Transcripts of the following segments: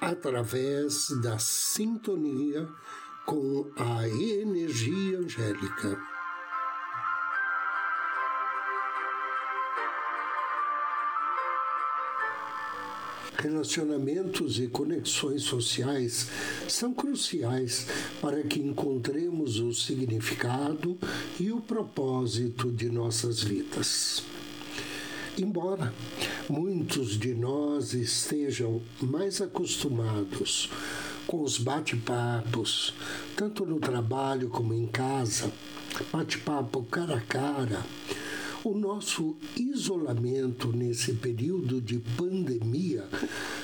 através da sintonia com a energia angélica. Relacionamentos e conexões sociais são cruciais para que encontremos o significado e o propósito de nossas vidas. Embora muitos de nós estejam mais acostumados com os bate-papos, tanto no trabalho como em casa, bate-papo cara a cara, o nosso isolamento nesse período de pandemia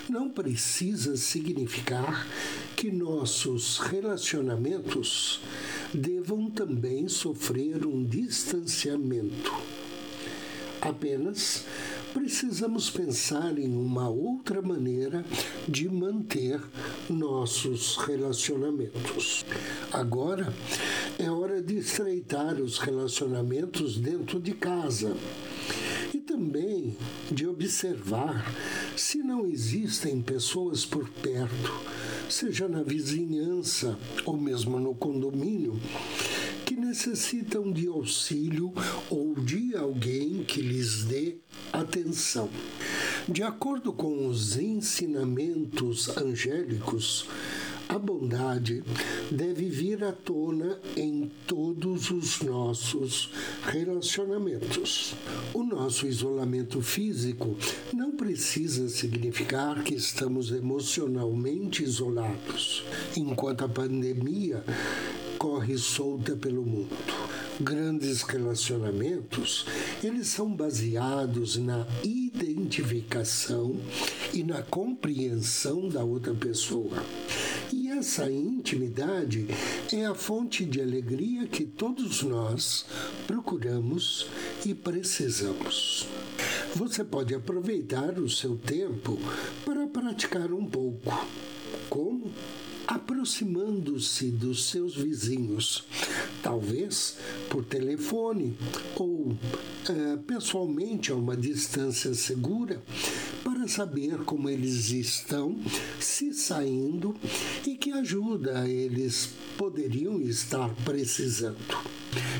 não precisa significar que nossos relacionamentos devam também sofrer um distanciamento. Apenas precisamos pensar em uma outra maneira de manter nossos relacionamentos. Agora é hora de estreitar os relacionamentos dentro de casa e também de observar se não existem pessoas por perto, seja na vizinhança ou mesmo no condomínio, necessitam de auxílio ou de alguém que lhes dê atenção. De acordo com os ensinamentos angélicos, a bondade deve vir à tona em todos os nossos relacionamentos. O nosso isolamento físico não precisa significar que estamos emocionalmente isolados, enquanto a pandemia corre solta pelo mundo grandes relacionamentos, eles são baseados na identificação e na compreensão da outra pessoa. E essa intimidade é a fonte de alegria que todos nós procuramos e precisamos. Você pode aproveitar o seu tempo para praticar um pouco. Aproximando-se dos seus vizinhos, talvez por telefone ou é, pessoalmente a uma distância segura, para saber como eles estão se saindo e que ajuda eles poderiam estar precisando.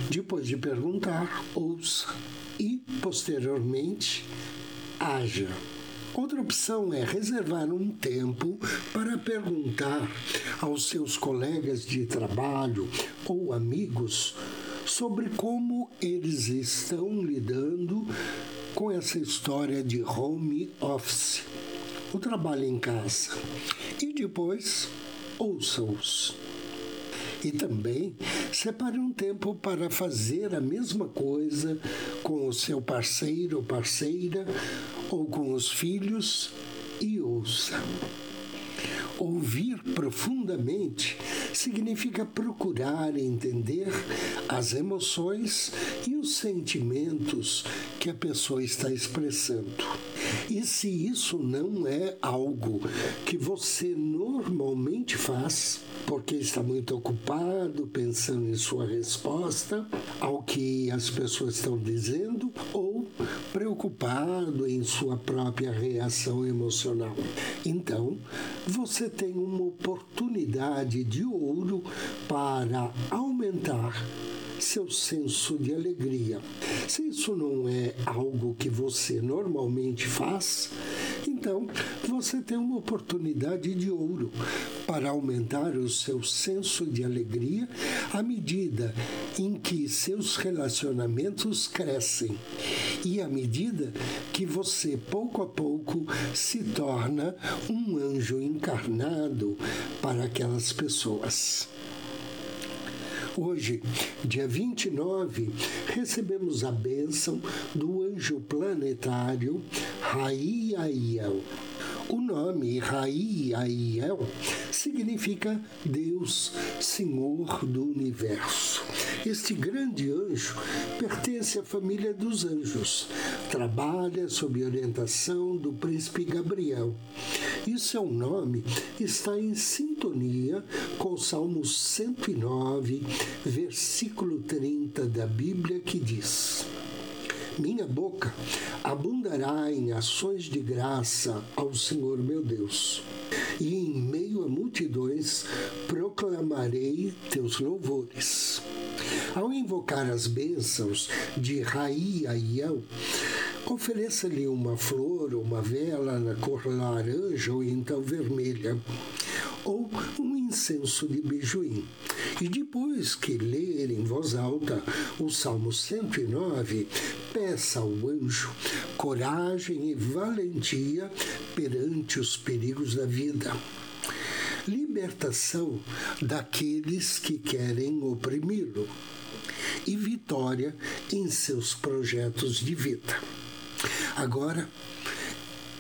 Depois de perguntar, ouça e, posteriormente, haja. Outra opção é reservar um tempo para perguntar aos seus colegas de trabalho ou amigos sobre como eles estão lidando com essa história de home office, o trabalho em casa. E depois, ouça-os. E também separe um tempo para fazer a mesma coisa com o seu parceiro ou parceira ou com os filhos e ouça. Ouvir profundamente significa procurar entender as emoções e os sentimentos que a pessoa está expressando. E se isso não é algo que você normalmente faz, porque está muito ocupado pensando em sua resposta ao que as pessoas estão dizendo ou preocupado em sua própria reação emocional. Então, você tem uma oportunidade de ouro para aumentar seu senso de alegria. Se isso não é algo que você normalmente faz, então você tem uma oportunidade de ouro para aumentar o seu senso de alegria à medida em que seus relacionamentos crescem e à medida que você pouco a pouco se torna um anjo encarnado para aquelas pessoas. Hoje, dia 29, recebemos a bênção do anjo planetário Raiaiel, O nome Rai Aiel significa Deus, Senhor do Universo. Este grande anjo pertence à família dos anjos. Trabalha sob orientação do príncipe Gabriel. E seu nome está em sintonia com o Salmo 109, versículo 30 da Bíblia, que diz: minha boca abundará em ações de graça ao Senhor meu Deus. E em meio a multidões proclamarei teus louvores. Ao invocar as bênçãos de Raí Aiel, ofereça-lhe uma flor ou uma vela na cor laranja ou então vermelha, ou um incenso de bijuim. E depois que ler em voz alta o Salmo 109, peça ao anjo coragem e valentia perante os perigos da vida. Libertação daqueles que querem oprimi-lo e vitória em seus projetos de vida. Agora,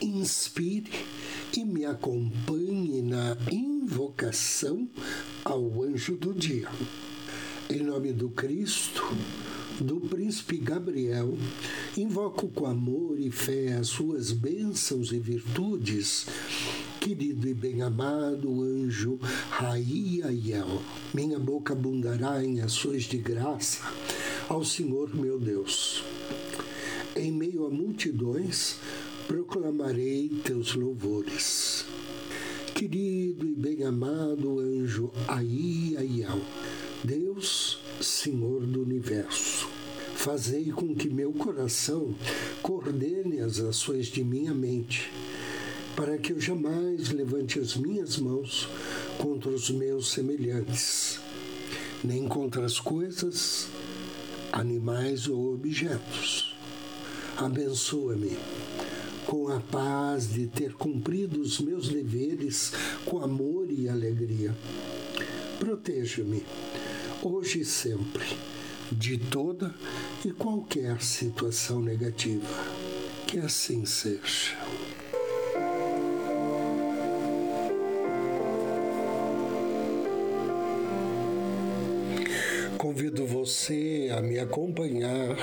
inspire e me acompanhe na invocação ao anjo do dia. Em nome do Cristo, do príncipe Gabriel, invoco com amor e fé as suas bênçãos e virtudes, querido e bem-amado anjo Raiaiel. Minha boca abundará em ações de graça ao Senhor meu Deus. Em meio a multidões, proclamarei teus louvores. Querido e bem-amado anjo Aiaiel, Deus, Senhor do universo, fazei com que meu coração coordene as ações de minha mente, para que eu jamais levante as minhas mãos contra os meus semelhantes, nem contra as coisas, animais ou objetos. Abençoa-me com a paz de ter cumprido os meus deveres com amor e alegria. Proteja-me, hoje e sempre, de toda e qualquer situação negativa. Que assim seja. Convido você a me acompanhar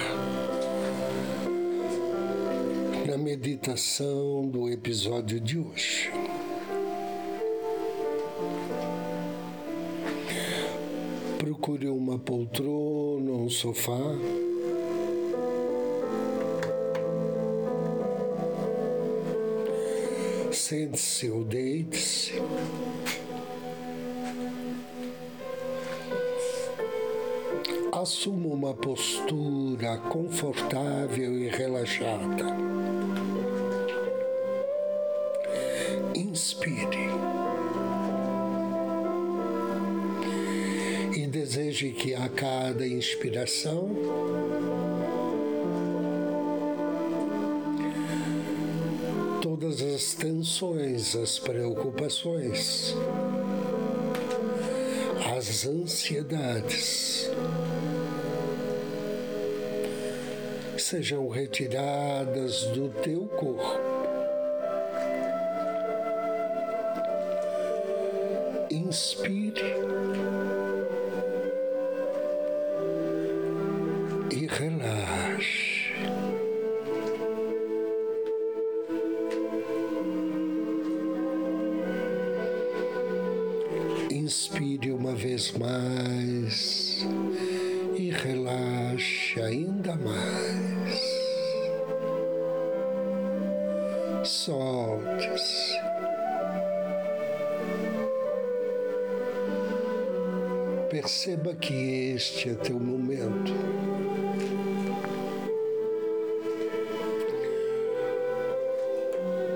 na meditação do episódio de hoje. Procure uma poltrona, um sofá. Sente-se ou deite-se. Assuma uma postura confortável e relaxada. inspire. E deseje que a cada inspiração todas as tensões, as preocupações, ansiedades. Sejam retiradas do teu corpo. Inspire Perceba que este é teu momento.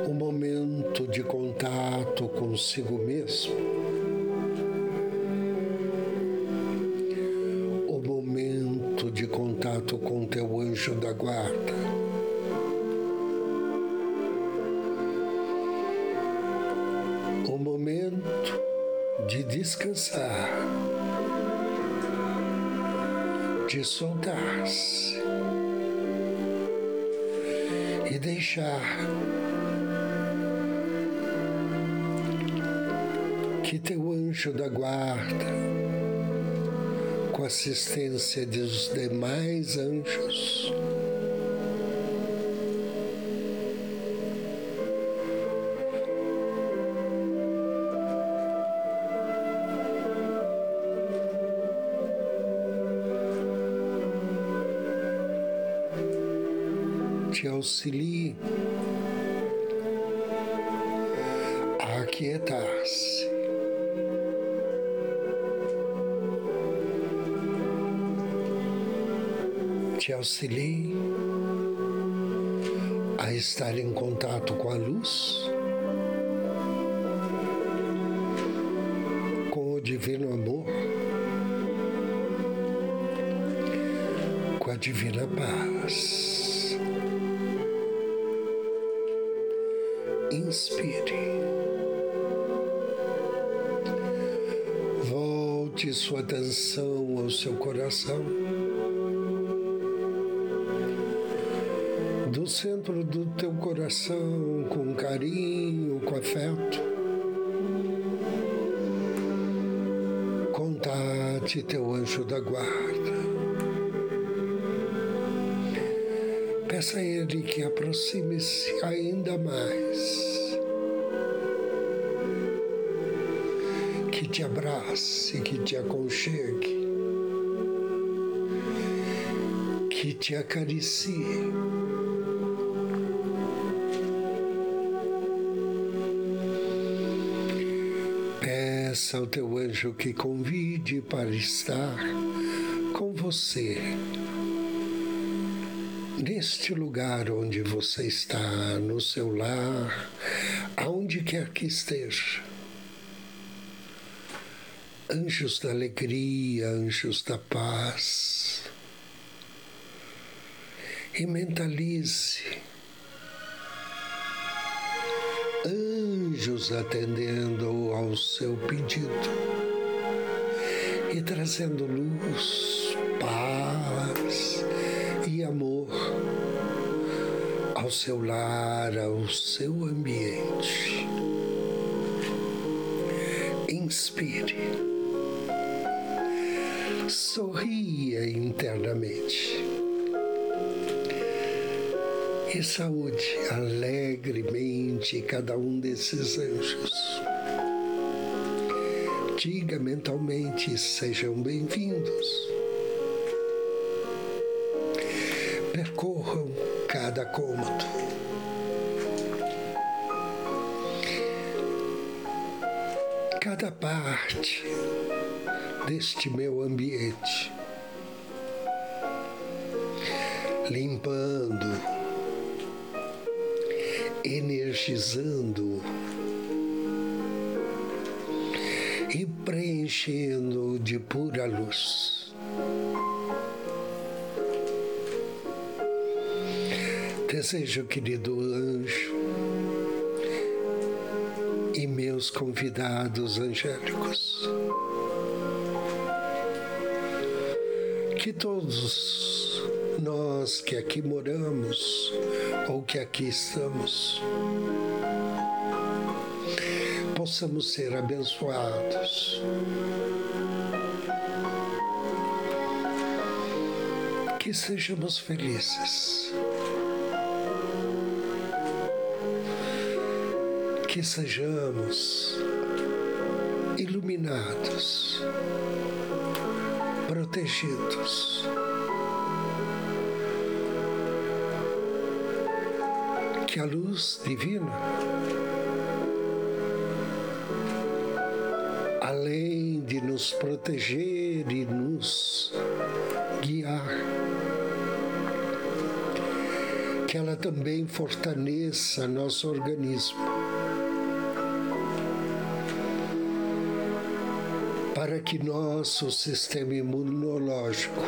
O momento de contato consigo mesmo. descansar, de soltar-se e deixar que teu anjo da guarda, com assistência dos demais anjos, Te auxilie a estar em contato com a luz, com o divino amor, com a divina paz. inspire. Volte sua atenção ao seu coração. Do centro do teu coração, com carinho, com afeto. Contate teu anjo da guarda. Peça a Ele que aproxime-se ainda mais, que te abrace, que te aconchegue, que te acaricie. Peça ao teu anjo que convide para estar com você neste lugar onde você está, no seu lar, aonde quer que esteja. Anjos da alegria, anjos da paz. E mentalize anjos atendendo ao seu pedido e trazendo luz, paz e amor ao seu lar, ao seu ambiente. Inspire. Sorria internamente. E saúde alegremente cada um desses anjos. Diga mentalmente: sejam bem-vindos. Percorram cada cômodo. Cada parte deste meu ambiente, limpando, energizando e preenchendo de pura luz. Desejo, querido anjo, e meus convidados angélicos, que todos nós que aqui moramos ou que aqui estamos, possamos ser abençoados. Que sejamos felizes. que sejamos iluminados, protegidos. Que a luz divina, além de nos proteger e nos guiar, que ela também fortaleça nosso organismo para que nosso sistema imunológico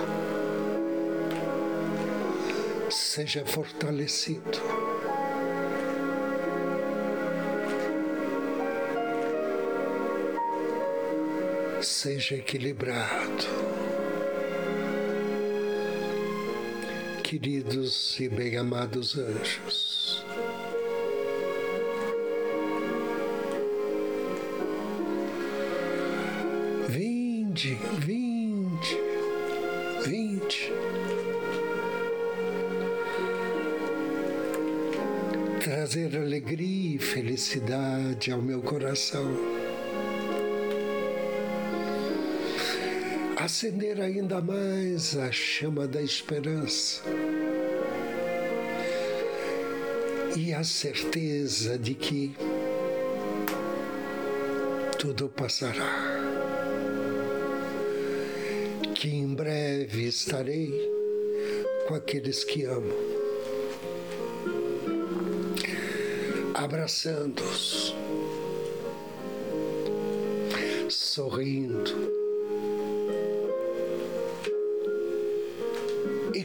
seja fortalecido. Seja equilibrado. Queridos e bem-amados anjos, Vinde, vinde, vinde. Trazer alegria e felicidade ao meu coração. Acender ainda mais a chama da esperança e a certeza de que tudo passará. Que em breve estarei com aqueles que amo, abraçando-os, sorrindo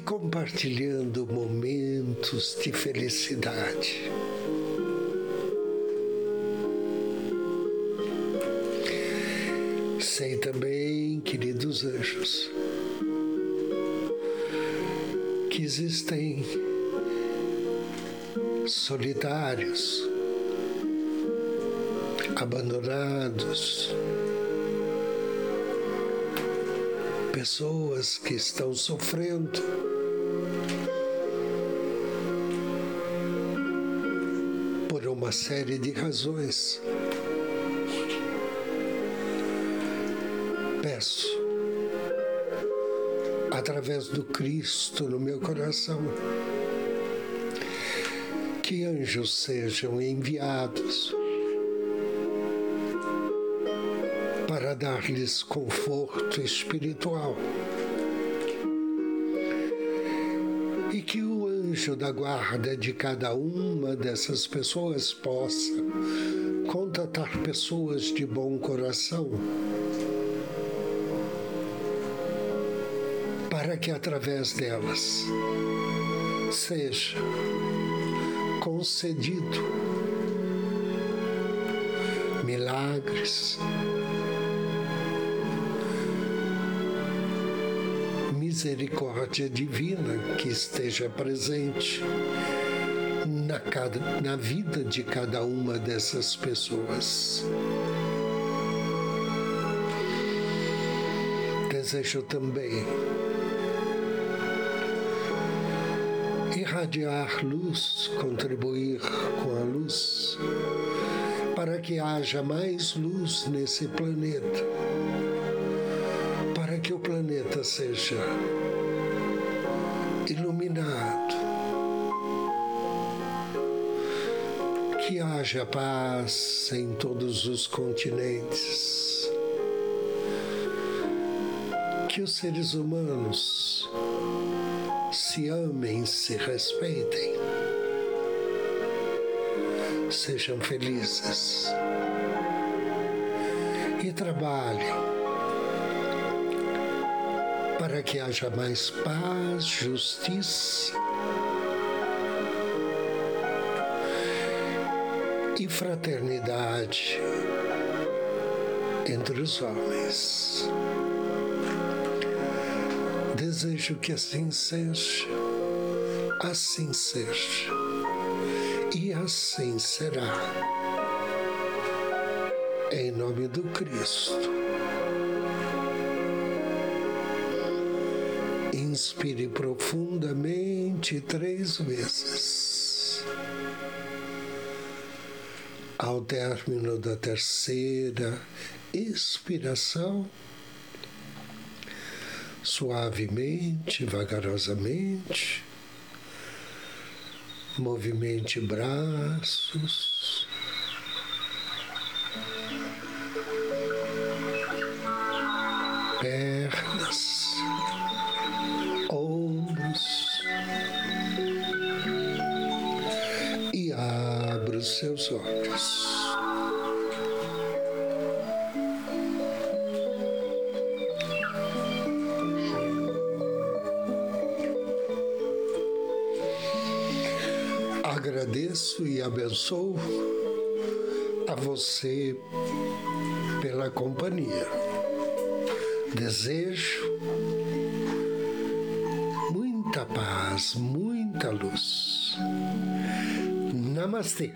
compartilhando momentos de felicidade. Sei também, queridos anjos, que existem solitários, abandonados, pessoas que estão sofrendo. Por uma série de razões. peço, através do Cristo no meu coração, que anjos sejam enviados para dar-lhes conforto espiritual. Da guarda de cada uma dessas pessoas possa contatar pessoas de bom coração para que através delas seja concedido milagres, misericórdia divina que esteja presente na, cada, na vida de cada uma dessas pessoas. Desejo também irradiar luz, contribuir com a luz, para que haja mais luz nesse planeta, seja iluminado, que haja paz em todos os continentes, que os seres humanos se amem, se respeitem, sejam felizes. E trabalhem para que haja mais paz, justiça e fraternidade entre os homens. Desejo que assim seja, assim seja, e assim será. Em nome do Cristo. Inspire profundamente três vezes. Ao término da terceira expiração, suavemente, vagarosamente. Movimente braços. Pernas, seus olhos. agradeço e abençoo a você pela companhia. Desejo muita paz, muita luz. Namastê.